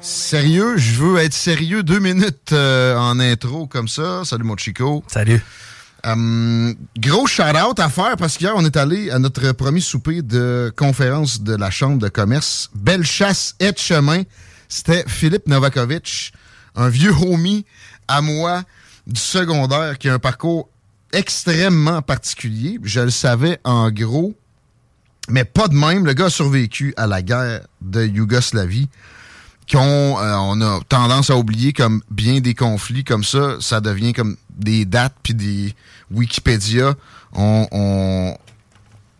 Sérieux, je veux être sérieux deux minutes euh, en intro comme ça. Salut mon Chico. Salut. Euh, gros shout-out à faire parce qu'hier, on est allé à notre premier souper de conférence de la Chambre de commerce. Belle chasse et de chemin. C'était Philippe Novakovic, un vieux homie à moi du secondaire qui a un parcours extrêmement particulier. Je le savais en gros, mais pas de même. Le gars a survécu à la guerre de Yougoslavie qu'on euh, on a tendance à oublier comme bien des conflits comme ça, ça devient comme des dates puis des Wikipédia. On,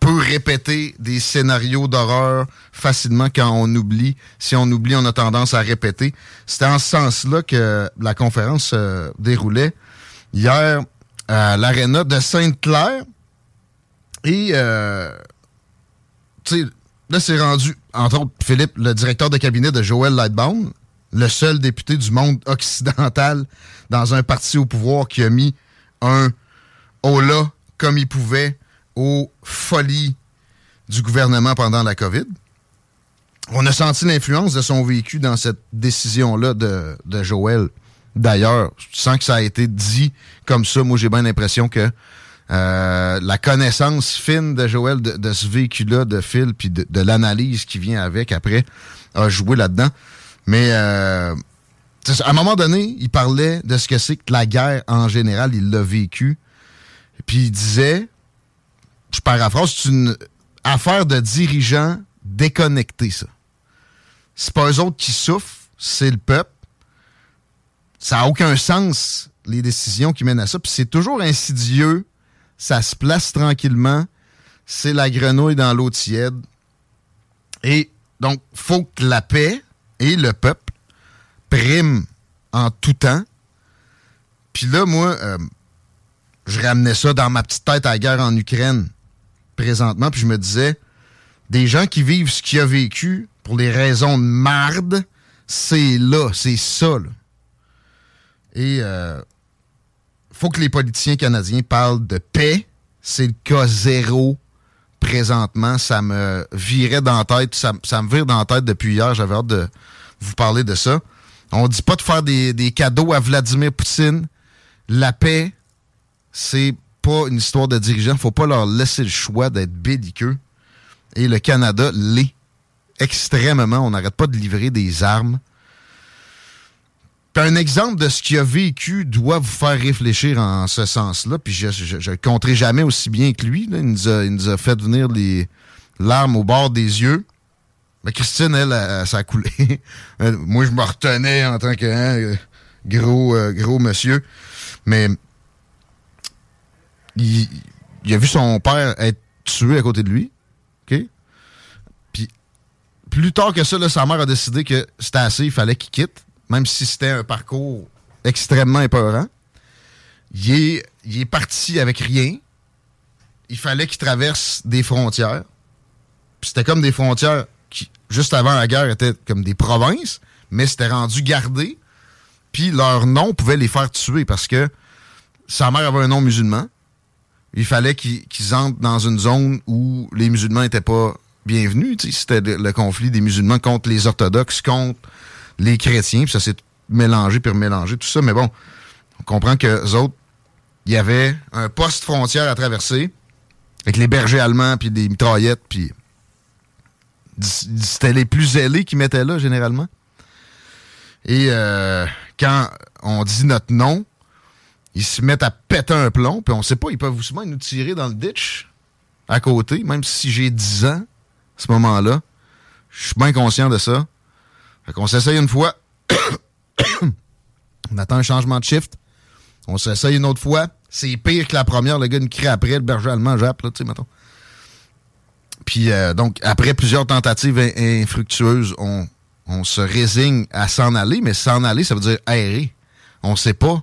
peut répéter des scénarios d'horreur facilement quand on oublie. Si on oublie, on a tendance à répéter. C'était en ce sens-là que la conférence se déroulait hier à l'aréna de Sainte-Claire. Et, euh, tu sais, Là, c'est rendu, entre autres, Philippe, le directeur de cabinet de Joël Lightbound, le seul député du monde occidental dans un parti au pouvoir qui a mis un hola comme il pouvait aux folies du gouvernement pendant la COVID. On a senti l'influence de son vécu dans cette décision-là de, Joël. D'ailleurs, sans que ça a été dit comme ça, moi j'ai bien l'impression que euh, la connaissance fine de Joël de, ce véhicule-là, de Phil, puis de, l'analyse qui vient avec après, a joué là-dedans. Mais euh, à un moment donné, il parlait de ce que c'est que la guerre en général, il l'a vécu. Puis il disait, je paraphrase, c'est une affaire de dirigeants déconnectés, ça. C'est pas eux autres qui souffrent, c'est le peuple. Ça n'a aucun sens, les décisions qui mènent à ça. Puis c'est toujours insidieux ça se place tranquillement. C'est la grenouille dans l'eau tiède. Et donc, faut que la paix et le peuple priment en tout temps. Puis là, moi, euh, je ramenais ça dans ma petite tête à la guerre en Ukraine présentement, puis je me disais, des gens qui vivent ce qu'il a vécu pour les raisons de marde, c'est là, c'est ça. Et euh, faut que les politiciens canadiens parlent de paix. C'est le cas zéro présentement. Ça me virait dans la tête. Ça, me vire dans la tête depuis hier. J'avais hâte de vous parler de ça. On dit pas de faire des, cadeaux à Vladimir Poutine. La paix, c'est pas une histoire de dirigeants. Faut pas leur laisser le choix d'être belliqueux. Et le Canada l'est extrêmement. On n'arrête pas de livrer des armes un exemple de ce qu'il a vécu doit vous faire réfléchir en ce sens-là. Puis je ne le compterai jamais aussi bien que lui. Il, nous a, fait venir les larmes au bord des yeux. Mais Christine, elle, ça a coulé. Moi, je me retenais en tant que hein, gros, euh, gros monsieur. Mais il, a vu son père être tué à côté de lui. OK? Puis plus tard que ça, sa mère a décidé que c'était assez, il fallait qu'il quitte même si c'était un parcours extrêmement épeurant. Il est, parti avec rien. Il fallait qu'il traverse des frontières. C'était comme des frontières qui, juste avant la guerre, étaient comme des provinces, mais c'était rendu gardé. Puis leur nom pouvait les faire tuer parce que sa mère avait un nom musulman. Il fallait qu'ils entrent dans une zone où les musulmans n'étaient pas bienvenus. C'était le conflit des musulmans contre les orthodoxes, contre les chrétiens, puis ça s'est mélangé puis remélangé, tout ça. Mais bon, on comprend que autres, il y avait un poste frontière à traverser avec les bergers allemands puis des mitraillettes puis C'était les plus zélés qui mettaient là, généralement. Et euh, quand on dit notre nom, ils se mettent à péter un plomb, puis on sait pas, ils peuvent souvent nous tirer dans le ditch à côté, même si j'ai 10 ans à ce moment-là. Je suis bien conscient de ça. Fait qu'on s'essaye une fois. on attend un changement de shift. On s'essaye une autre fois. C'est pire que la première. Le gars nous crie après, le berger allemand jappe, là, tu sais, mettons. Puis, euh, donc, après plusieurs tentatives infructueuses, on, se résigne à s'en aller, mais s'en aller, ça veut dire aérer. On sait pas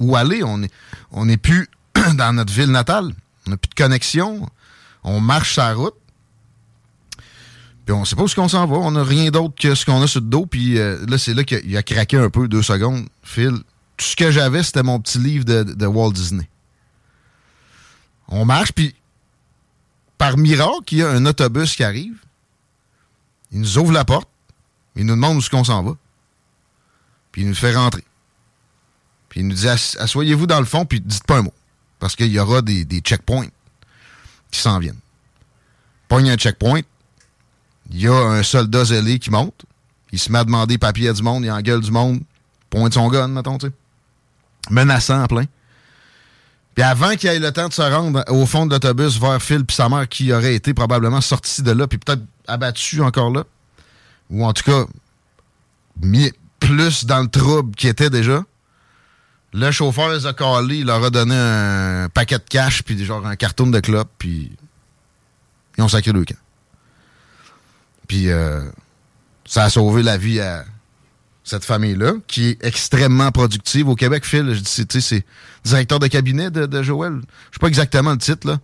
où aller. On n'est plus dans notre ville natale. On n'a plus de connexion. On marche sa route. Puis on sait pas où qu'on s'en va. On n'a rien d'autre que ce qu'on a sur le dos. Puis euh, là, c'est là qu'il a, craqué un peu, deux secondes. Phil, tout ce que j'avais, c'était mon petit livre de, Walt Disney. On marche, puis par miracle, il y a un autobus qui arrive. Il nous ouvre la porte. Il nous demande où est-ce qu'on s'en va. Puis il nous fait rentrer. Puis il nous dit Assoyez-vous dans le fond, puis dites pas un mot. Parce qu'il y aura des, des checkpoints qui s'en viennent. Pogne un checkpoint. Il y a un soldat zélé qui monte. Il se met à demander papier à du monde, il engueule du monde. Pointe son gun, mettons, tu sais. Menaçant en plein. Puis avant qu'il ait le temps de se rendre au fond de l'autobus vers Phil puis sa mère qui aurait été probablement sorti de là, puis peut-être abattu encore là, ou en tout cas mis plus dans le trouble qu'il était déjà. Le chauffeur les a calés, il leur a donné un paquet de cash, puis genre un carton de clope, puis ils ont sacré le camp. Puis euh, ça a sauvé la vie à cette famille-là, qui est extrêmement productive. Au Québec, Phil, je dis, c'est directeur de cabinet de, Joël. Je sais pas exactement le titre, là.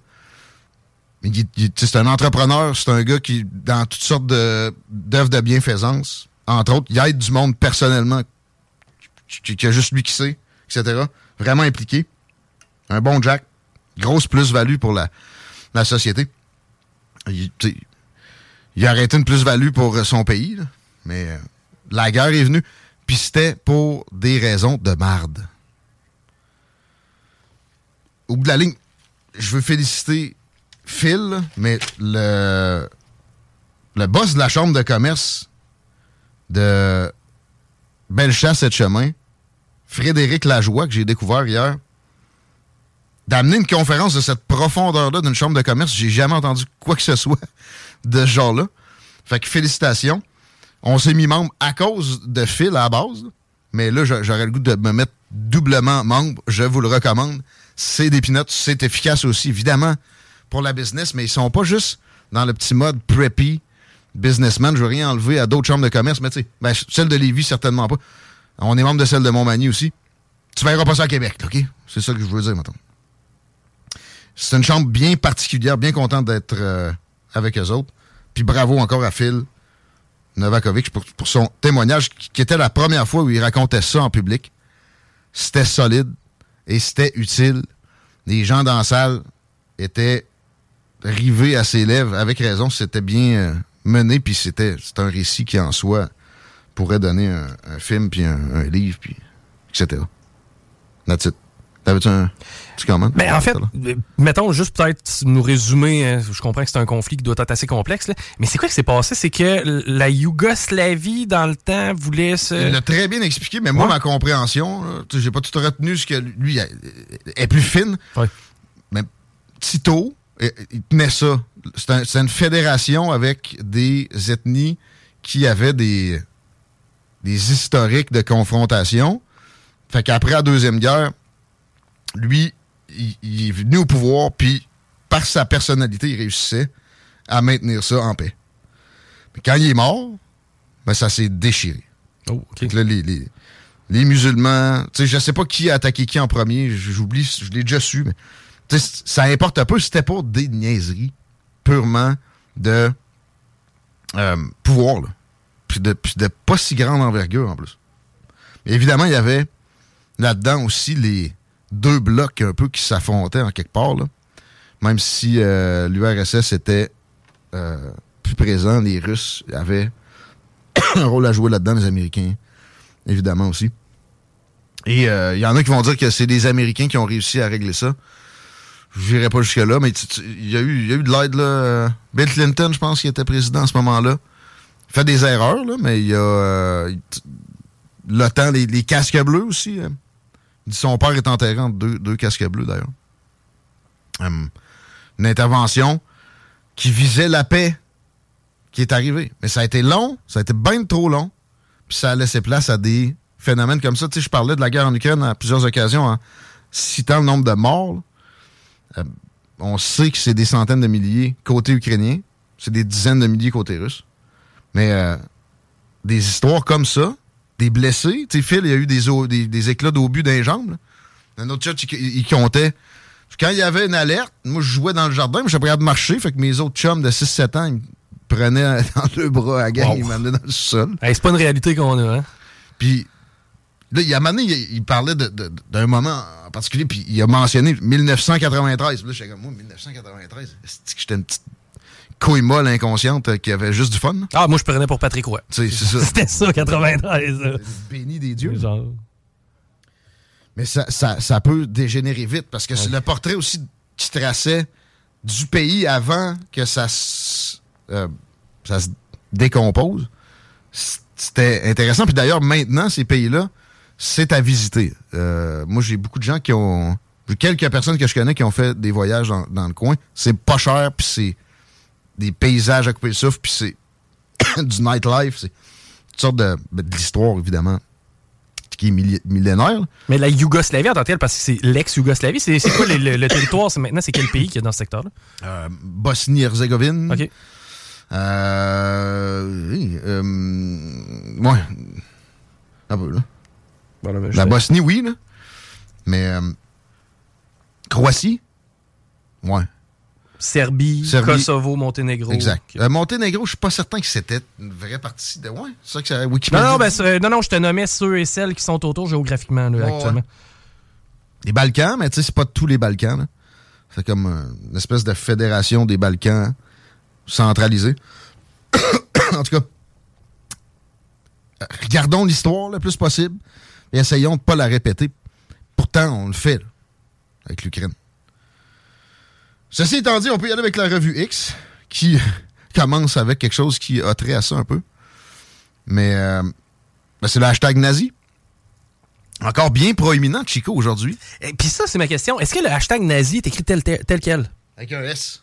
Mais c'est un entrepreneur, c'est un gars qui, dans toutes sortes d'œuvres de, bienfaisance, entre autres, il aide du monde personnellement, qui, a juste lui qui sait, etc. Vraiment impliqué. Un bon Jack. Grosse plus-value pour la, la société. Il, a arrêté une plus-value pour son pays, mais euh, la guerre est venue, puis c'était pour des raisons de marde. Au bout de la ligne, je veux féliciter Phil, mais le, le boss de la chambre de commerce de Bellechasse et Chemin, Frédéric Lajoie, que j'ai découvert hier, d'amener une conférence de cette profondeur-là d'une chambre de commerce, j'ai jamais entendu quoi que ce soit de ce genre-là. Fait que félicitations. On s'est mis membre à cause de Phil à la base, mais là, j'aurais le goût de me mettre doublement membre. Je vous le recommande. C'est des pinottes, c'est efficace aussi, évidemment pour la business, mais ils sont pas juste dans le petit mode preppy businessman. Je veux rien enlever à d'autres chambres de commerce, mais tu sais, ben, celle de Lévis, certainement pas. On est membre de celle de Montmagny aussi. Tu verras pas ça à Québec, OK? C'est ça que je veux dire, maintenant. C'est une chambre bien particulière, bien contente d'être euh, avec eux autres. Puis bravo encore à Phil Novakovic pour, son témoignage, qui était la première fois où il racontait ça en public. C'était solide et c'était utile. Les gens dans la salle étaient rivé à ses lèvres, avec raison, c'était bien euh, mené, puis c'était un récit qui, en soi, pourrait donner un, film, puis un, livre, puis etc. That's. T'avais-tu un petit comment? Ben, en fait, mettons juste peut-être nous résumer, hein, je comprends que c'est un conflit qui doit être assez complexe, là, mais c'est quoi qui s'est passé? C'est que la Yougoslavie, dans le temps, voulait se... Il l'a très bien expliqué, mais moi, ma compréhension, j'ai pas tout retenu ce que lui est plus fine. Mais Tito, il tenait ça. C'est une fédération avec des ethnies qui avaient des, des historiques de confrontation. Fait qu'après la Deuxième Guerre, lui, il, est venu au pouvoir, puis par sa personnalité, il réussissait à maintenir ça en paix. Mais quand il est mort, ben, ça s'est déchiré. Oh, les, les, musulmans, je sais pas qui a attaqué qui en premier, j'oublie, je l'ai déjà su, mais ça importe peu, c'était pour des niaiseries purement de euh, pouvoir, Puis de, de pas si grande envergure en plus. évidemment, il y avait là-dedans aussi les deux blocs un peu qui s'affrontaient en quelque part. Même si euh, l'URSS était euh, plus présent, les Russes avaient un rôle à jouer là-dedans, les Américains, évidemment aussi. Et il y en a qui vont dire que c'est les Américains qui ont réussi à régler ça. Je n'irai pas jusque-là, mais il y, a eu, de l'aide. là. Bill Clinton, je pense, qui était président à ce moment-là. Il fait des erreurs, là, mais il y a euh, l'OTAN, les, les, casques bleus aussi. Hein. Son père est enterré entre deux, deux casques bleus, d'ailleurs. Hum, une intervention qui visait la paix qui est arrivée. Mais ça a été long, ça a été bien trop long, puis ça a laissé place à des phénomènes comme ça. Tu sais, je parlais de la guerre en Ukraine à plusieurs occasions en citant le nombre de morts. Euh, on sait que c'est des centaines de milliers côté ukrainien, c'est des dizaines de milliers côté russe. Mais euh, des histoires comme ça, des blessés, tu sais, Phil, il y a eu des, des, éclats d'obus dans les jambes. Un autre chat, il, comptait. Quand il y avait une alerte, moi, je jouais dans le jardin, mais j'étais prêt de marcher, fait que mes autres chums de 6-7 ans, ils me prenaient dans le bras à gang, ils m'amenaient dans le sol. c'est pas une réalité qu'on a, hein? Puis, là, il y a un il, parlait d'un moment en particulier, puis il a mentionné 1993. Là, j'étais comme, moi, 1993, c'est que j'étais une petite couille molle inconsciente euh, qui avait juste du fun. Ah, moi, je prenais pour Patrick Roy. C'était ça, 93. Béni des dieux. Mais ça, ça, peut dégénérer vite parce que c'est le portrait aussi qui traçait du pays avant que ça, euh, ça se décompose. C'était intéressant. Puis d'ailleurs, maintenant, ces pays-là, c'est à visiter. Euh, moi, j'ai beaucoup de gens qui ont. quelques personnes que je connais qui ont fait des voyages dans, dans le coin. C'est pas cher, puis c'est des paysages à couper le souffle, puis c'est du nightlife, c'est une sorte de, ben, de l'histoire, évidemment, qui est millénaire. Mais la Yougoslavie en tant que telle, parce que c'est l'ex-Yougoslavie, c'est quoi le, territoire maintenant? C'est quel pays qui est dans ce secteur-là? Euh, Bosnie-Herzégovine. OK. Euh, oui, euh, ouais. Un peu, là. la Bosnie, oui, là. Mais euh, Croatie? Ouais. Serbie, Kosovo, Monténégro. Exact. Euh, Monténégro, je suis pas certain que c'était une vraie partie de. Ouais, c'est ça que c'est Wikipédia. Non, non, ben, non, non, je te nommais ceux et celles qui sont autour géographiquement actuellement. Les Balkans, mais tu sais, c'est pas tous les Balkans. C'est comme une espèce de fédération des Balkans centralisée. en tout cas, regardons l'histoire le plus possible et essayons de pas la répéter. Pourtant, on le fait avec l'Ukraine. Ceci étant dit, on peut y aller avec la revue X, qui commence avec quelque chose qui a trait à ça un peu. Mais euh, ben, c'est le hashtag nazi. Encore bien proéminent, Chico, aujourd'hui. Et puis ça, c'est ma question. Est-ce que le hashtag nazi est écrit tel, tel, quel? Avec un S.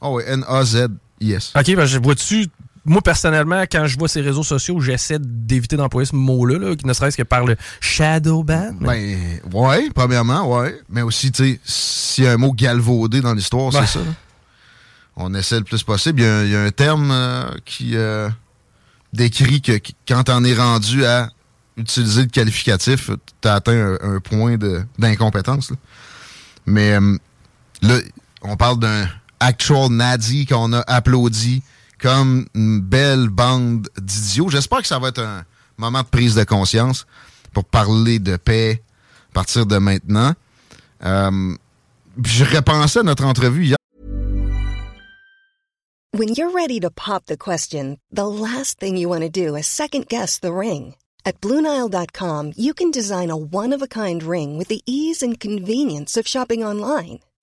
Oh oui, N-A-Z-I-S. OK, ben je vois-tu moi, personnellement, quand je vois ces réseaux sociaux, j'essaie d'éviter d'employer ce mot-là, là, ne serait-ce que par le shadow ban. Ben, ouais, premièrement, ouais. Mais aussi, tu sais, s'il y a un mot galvaudé dans l'histoire, c'est ça. On essaie le plus possible. Il y a, un terme euh, qui euh, décrit que quand on est rendu à utiliser le qualificatif, tu as atteint un, point d'incompétence. Mais euh, là, on parle d'un actual Nadi qu'on a applaudi comme une belle bande d'idiots. J'espère que ça va être un moment de prise de conscience pour parler de paix à partir de maintenant. Euh, je repensais à notre entrevue hier. When you're ready to pop the question, the last thing you want to do is second guess the ring. At BlueNile.com, you can design a one-of-a-kind ring with the ease and convenience of shopping online.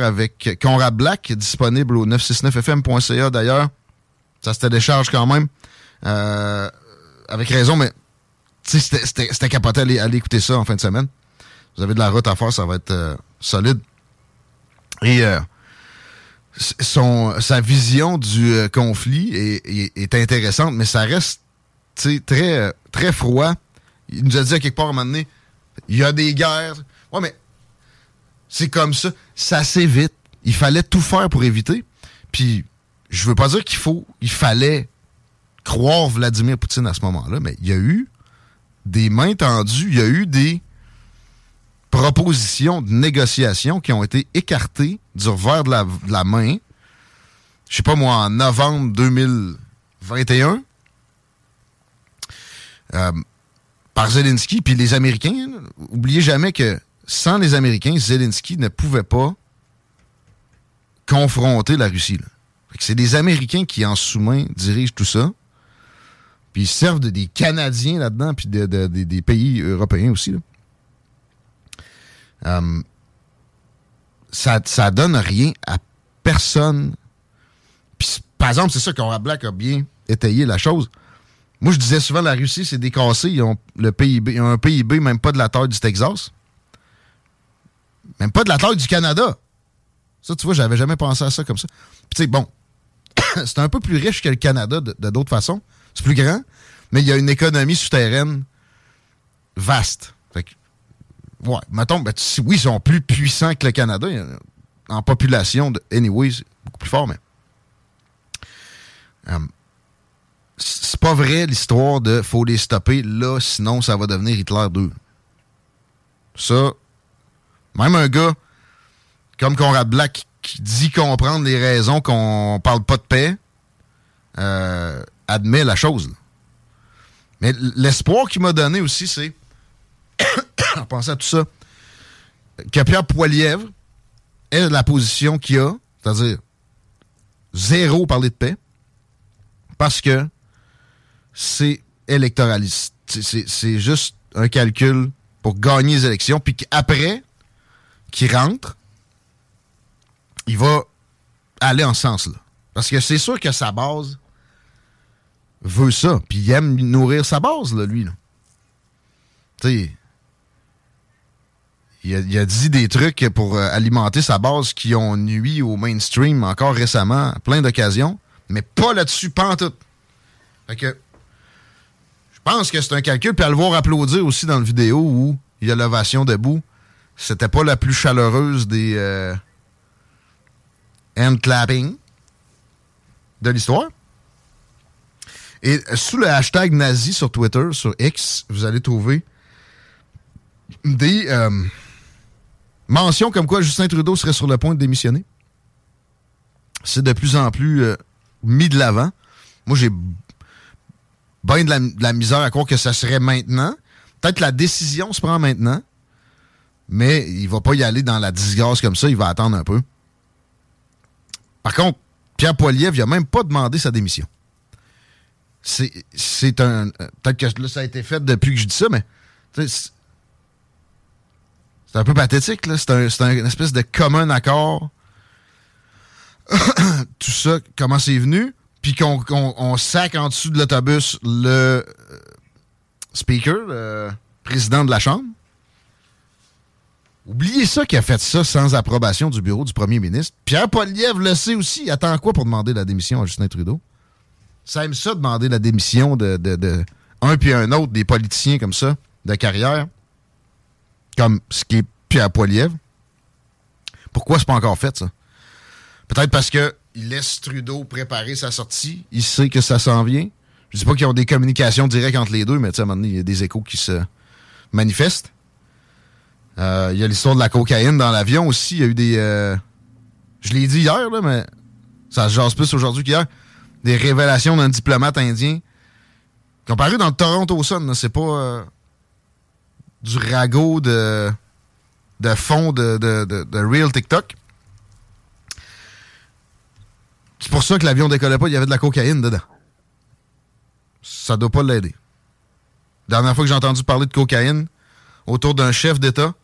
Avec Conrad Black, disponible au 969fm.ca d'ailleurs. Ça se télécharge quand même. Euh, avec raison, mais c'était capoté à aller, écouter ça en fin de semaine. Vous avez de la route à faire, ça va être euh, solide. Et euh, son, sa vision du conflit est, est, intéressante, mais ça reste très, très froid. Il nous a dit à quelque part à un moment donné, il y a des guerres. Ouais, mais c'est comme ça. Ça s'évite. Il fallait tout faire pour éviter. Puis, je veux pas dire qu'il faut, il fallait croire Vladimir Poutine à ce moment-là, mais il y a eu des mains tendues, il y a eu des propositions de négociation qui ont été écartées du revers de la, main. Je sais pas moi, en novembre 2021. Euh, par Zelensky, puis les Américains. Oubliez jamais que sans les Américains, Zelensky ne pouvait pas confronter la Russie. C'est des Américains qui, en sous-main, dirigent tout ça. Puis ils servent de, des Canadiens là-dedans, puis des pays européens aussi. Euh, ça, ça donne rien à personne. Puis, par exemple, c'est ça qu'Aura Black a bien étayé la chose. Moi, je disais souvent, la Russie, c'est décassé. Ils ont, le PIB, ils ont un PIB même pas de la taille du Texas. Même pas de la taille du Canada. Ça, tu vois, j'avais jamais pensé à ça comme ça. Puis, tu sais, bon, c'est un peu plus riche que le Canada de d'autres façons. C'est plus grand, mais il y a une économie souterraine vaste. Fait que, ouais, mettons, ben, oui, ils sont plus puissants que le Canada. En population, de, anyway, beaucoup plus fort, mais. Euh, c'est pas vrai l'histoire de faut les stopper là, sinon ça va devenir Hitler 2. Ça, même un gars comme Conrad Black qui dit comprendre les raisons qu'on parle pas de paix, euh, admet la chose. Mais l'espoir qu'il m'a donné aussi, c'est, en pensant à tout ça, que Pierre Poilièvre ait la position qu'il a, c'est-à-dire zéro parler de paix, parce que c'est électoraliste. C'est juste un calcul pour gagner les élections, puis qu'après qu'il rentre, il va aller en sens-là. Parce que c'est sûr que sa base veut ça, puis il aime nourrir sa base, là, lui. Tu sais, il a, dit des trucs pour euh, alimenter sa base qui ont nuit au mainstream encore récemment, plein d'occasions, mais pas là-dessus, pas en tout. Fait que, je pense que c'est un calcul, puis à le voir applaudir aussi dans la vidéo où il y a l'ovation debout, c'était pas la plus chaleureuse des euh, hand de l'histoire. Et sous le hashtag nazi sur Twitter, sur X, vous allez trouver des euh, mentions comme quoi Justin Trudeau serait sur le point de démissionner. C'est de plus en plus euh, mis de l'avant. Moi, j'ai bien de la, misère à croire que ça serait maintenant. Peut-être la décision se prend maintenant, mais il va pas y aller dans la disgrâce comme ça. Il va attendre un peu. Par contre, Pierre Poilievre, il a même pas demandé sa démission c'est un. Peut-être que là, ça a été fait depuis que je dis ça, mais. C'est un peu pathétique, là. C'est un, une espèce de commun accord. Tout ça, comment c'est venu? Puis qu'on on, sac en dessous de l'autobus le euh, speaker, le président de la Chambre. Oubliez ça qui a fait ça sans approbation du bureau du premier ministre. Pierre Poilievre le sait aussi. Il attend quoi pour demander la démission à Justin Trudeau? Ça aime ça demander la démission de, un puis un autre des politiciens comme ça, de carrière, comme ce qui est Pierre Poilievre. Pourquoi c'est pas encore fait, ça? Peut-être parce que il laisse Trudeau préparer sa sortie. Il sait que ça s'en vient. Je dis pas qu'ils ont des communications directes entre les deux, mais à un moment donné, il y a des échos qui se manifestent. Euh, il y a l'histoire de la cocaïne dans l'avion aussi. Il y a eu des... Euh, je l'ai dit hier, là, mais ça se jase plus aujourd'hui qu'hier des révélations d'un diplomate indien paru dans le Toronto Sun. C'est pas euh, du ragot de, de fond de, de, de, Real TikTok. C'est pour ça que l'avion décollait pas, il y avait de la cocaïne dedans. Ça doit pas l'aider. Dernière fois que j'ai entendu parler de cocaïne autour d'un chef d'État,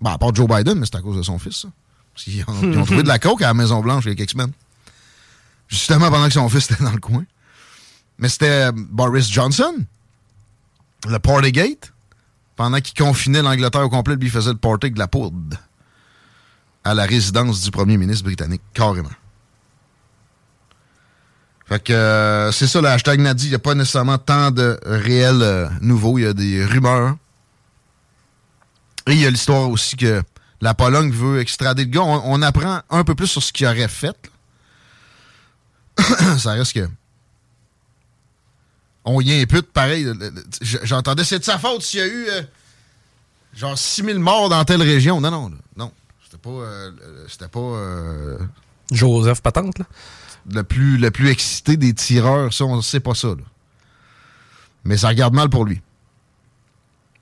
ben, à part Joe Biden, mais c'est à cause de son fils, ça. Ils ont, ils ont trouvé de la coke à la Maison-Blanche il y a quelques semaines justement pendant que son fils était dans le coin. Mais c'était euh, Boris Johnson, le Partygate, pendant qu'il confinait l'Angleterre au complet, lui il faisait le party de la poudre à la résidence du premier ministre britannique, carrément. Fait que euh, c'est ça le hashtag Nadi. Il n'y a pas nécessairement tant de réels euh, nouveaux. Il y a des rumeurs. Et il y a l'histoire aussi que la Pologne veut extrader le gars. On, on apprend un peu plus sur ce qu'il aurait fait. ça reste que. On y impute pareil. J'entendais, c'est de sa faute s'il y a eu euh, genre 6000 morts dans telle région. Non, non, non. C'était pas. euh, le- C'était pas. euh, Joseph Patente, là. le plus, le plus excité des tireurs, ça, on sait pas ça. là. Mais ça regarde mal pour lui.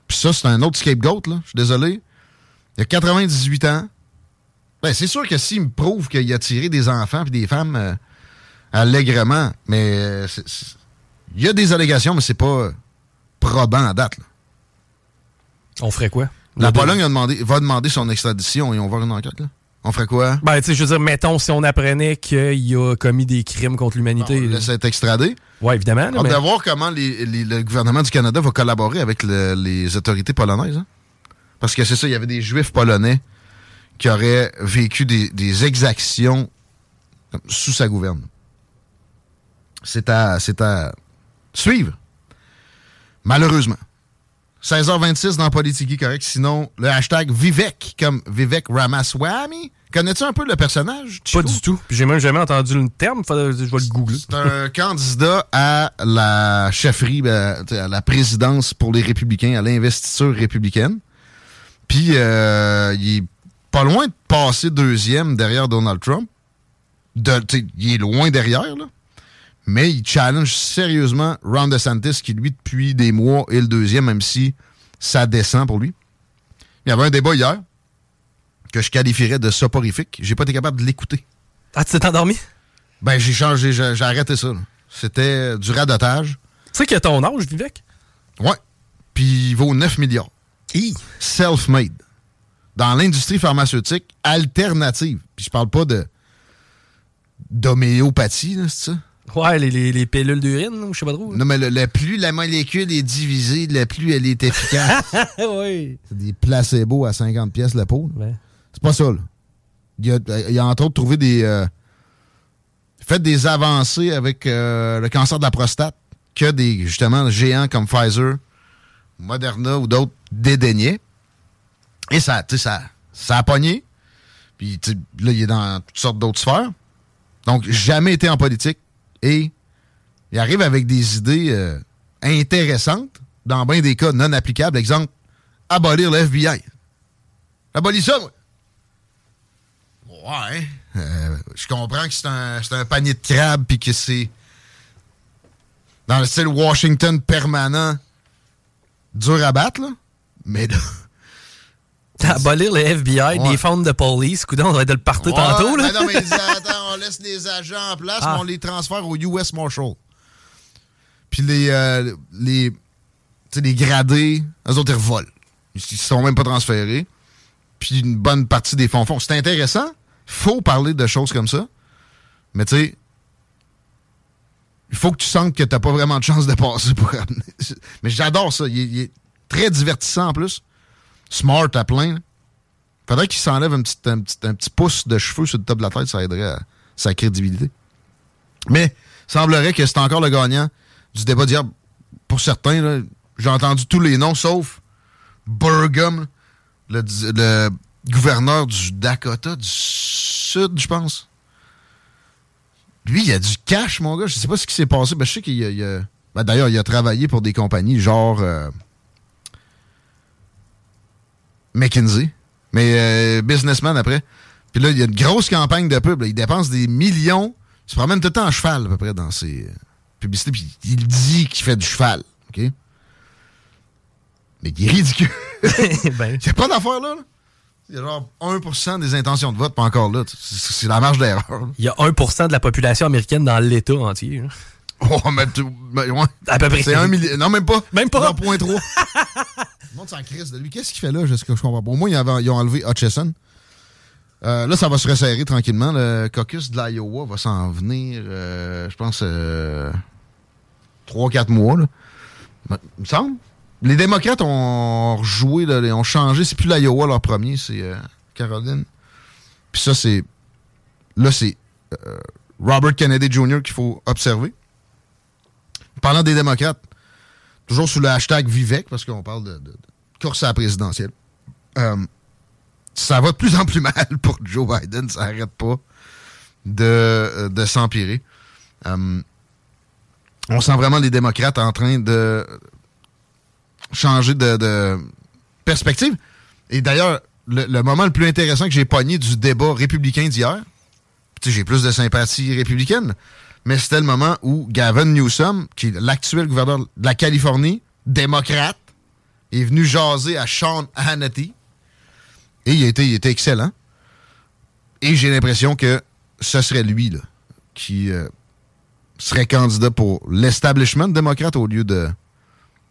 Puis ça, c'est un autre scapegoat, là. Je suis désolé. Il a 98 ans. Ben, c'est sûr que s'il me prouve qu'il a tiré des enfants et des femmes euh, allègrement, mais euh, il y a des allégations, mais c'est pas probant à date. là. On ferait quoi? La Pologne a demandé, va demander son extradition et on va une enquête. Là. On ferait quoi? Ben, tu sais, je veux dire, mettons, si on apprenait qu'il a commis des crimes contre l'humanité. On laisse être extradé. Ouais, évidemment. mais- de voir comment les- les- le gouvernement du Canada va collaborer avec le- les autorités polonaises. hein. Parce que c'est ça, il y avait des Juifs polonais qui auraient vécu des, des exactions sous sa gouverne. C'est à, c'est à suivre. Malheureusement. 16h26 dans Politique correct. Sinon, le hashtag Vivek, comme Vivek Ramaswamy. Connais-tu un peu le personnage? Pas du tout. J'ai même jamais entendu le terme. Je vais le googler. C'est un candidat à la chefferie, ben, à la présidence pour les républicains, à l'investiture républicaine. Puis, euh, il est pas loin de passer deuxième derrière Donald Trump. De, il est loin derrière, là. Mais il challenge sérieusement Ron DeSantis, qui, lui, depuis des mois, est le deuxième, même si ça descend pour lui. Il y avait un débat hier que je qualifierais de soporifique. J'ai pas été capable de l'écouter. Ah, tu t'es endormi? Ben, j'ai changé, j'ai j'ai arrêté ça. C'était du radotage. Tu sais qu'il a ton âge, Vivek? Ouais. Puis il vaut 9 milliards. Self-made. Dans l'industrie pharmaceutique alternative. Puis je parle pas de d'homéopathie, là, c'est ça? Ouais, les, les, les pilules d'urine, ou je sais pas trop. Non, mais le, le plus la molécule est divisée, le plus elle est efficace. oui. c'est des placebos à 50 pièces la peau. là. Ouais. C'est pas ça, là. Il a, il a entre autres trouvé des... euh, fait des avancées avec euh, le cancer de la prostate que des, justement, géants comme Pfizer, Moderna ou d'autres dédaignaient. Et ça, tu sais, ça, ça a pogné. Puis, là, il est dans toutes sortes d'autres sphères. Donc, jamais été en politique. Et il arrive avec des idées euh, intéressantes, dans bien des cas non applicables. Exemple, abolir le FBI. Abolis ça, moi. Ouais. Euh, je comprends que c'est un, un panier de crabes puis que c'est dans le style Washington permanent dur à battre, là. Mais là, Abolir le FBI, Ouais. des fentes de police. Coudon, on va être de le partout Ouais, tantôt, là. mais non, mais attends, on laisse les agents en place, Ah. mais on les transfère au US Marshal. Puis les, euh, les, les gradés, eux autres, ils revolent. Ils ils sont même pas transférés. Puis une bonne partie des fonds font. C'est intéressant. faut parler de choses comme ça. Mais tu sais, il faut que tu sentes que t'as pas vraiment de chance de passer pour amener. Mais j'adore ça. Il est, il est très divertissant en plus. Smart à plein. Faudrait qu'il s'enlève un petit, un, petit, un petit pouce de cheveux sur le top de la tête, ça aiderait à sa crédibilité. Mais semblerait que c'est encore le gagnant du débat d'hier. Pour certains, j'ai entendu tous les noms, sauf Burgum, le, gouverneur du Dakota du Sud, je pense. Lui, il a du cash, mon gars. Je sais pas ce qui s'est passé. Ben, je sais qu'il a. il a- ben, D'ailleurs, il a travaillé pour des compagnies genre euh, McKinsey, mais euh, businessman après. Puis là, il y a une grosse campagne de pub. là. Il dépense des millions. Il se promène tout le temps en cheval, à peu près, dans ses euh, publicités. Puis il dit qu'il fait du cheval. OK? Mais il est ridicule. ben, Il n'y a pas d'affaire là, là. Il y a genre 1% des intentions de vote, pas encore là. C'est la marge d'erreur. il y a 1% de la population américaine dans l'État entier. Oh, mais ouais. À peu près. C'est un million. Non, même pas. Même pas. 0.3. Le monde s'en crisse de lui. Qu'est-ce qu'il fait là? Je, je comprends pas? Au moins, ils, avaient- ils ont enlevé Hutchison. Euh, là, ça va se resserrer tranquillement. Le caucus de l'Iowa va s'en venir, euh, je pense, euh, 3-4 mois. Ben, Il me semble. Les démocrates ont rejoué, ont changé. C'est plus l'Iowa leur premier, c'est euh, Caroline. Puis ça, c'est. Là, c'est euh, Robert Kennedy Jr. qu'il faut observer. Parlant des démocrates, toujours sous le hashtag Vivek, parce qu'on parle de, course à la présidentielle. Euh, ça va de plus en plus mal pour Joe Biden, ça n'arrête pas de, de s'empirer. Euh, on sent vraiment les démocrates en train de changer de, perspective. Et d'ailleurs, le, moment le plus intéressant que j'ai pogné du débat républicain d'hier, j'ai plus de sympathie républicaine, mais c'était le moment où Gavin Newsom, qui est l'actuel gouverneur de la Californie, démocrate, est venu jaser à Sean Hannity. Et il, été, il était excellent. Et j'ai l'impression que ce serait lui qui euh, serait candidat pour l'establishment démocrate au lieu de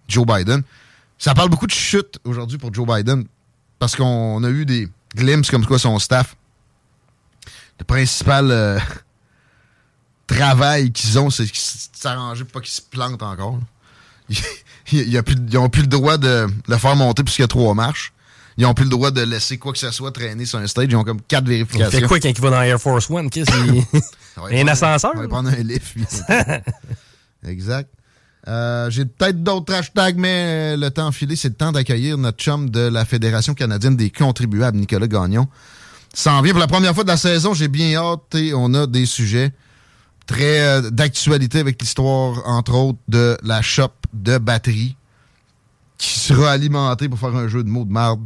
Joe Biden. Ça parle beaucoup de chute aujourd'hui pour Joe Biden parce qu'on a eu des glimpses comme quoi son staff, le principal euh, travail qu'ils ont, c'est s'arranger pour pas qu'ils se plantent encore. Ils, a plus, plus le droit de le faire monter puisqu'il y a trois marches. Ils ont plus le droit de laisser quoi que ce soit traîner sur un stage. Ils ont comme quatre vérifications. Il fait quoi quand il va dans Air Force One? Qu'est-ce un ascenseur? On va prendre un lift. exact. Euh, j'ai peut-être d'autres hashtags, mais le temps filé, c'est le temps d'accueillir notre chum de la Fédération canadienne des contribuables, Nicolas Gagnon. Ça en vient pour la première fois de la saison. J'ai bien hâte et on a des sujets très euh, d'actualité avec l'histoire, entre autres, de la shop de batterie qui sera alimentée pour faire un jeu de mots de marde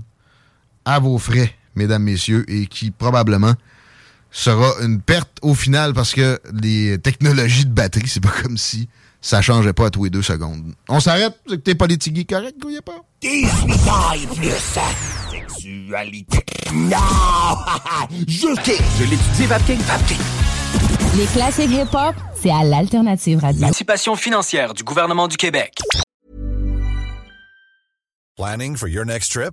à vos frais, mesdames, messieurs, et qui probablement sera une perte au final parce que les technologies de batterie, c'est pas comme si ça changeait pas à tous les deux secondes. On s'arrête? C'est que t'es politique correct, y'a pas? 18 ans et plus, sexualité. Non! Je Je l'étudie, Vapking. Vapking. Les classiques hip-hop, c'est à l'Alternative Radio. Participation financière du gouvernement du Québec. Planning for your next trip?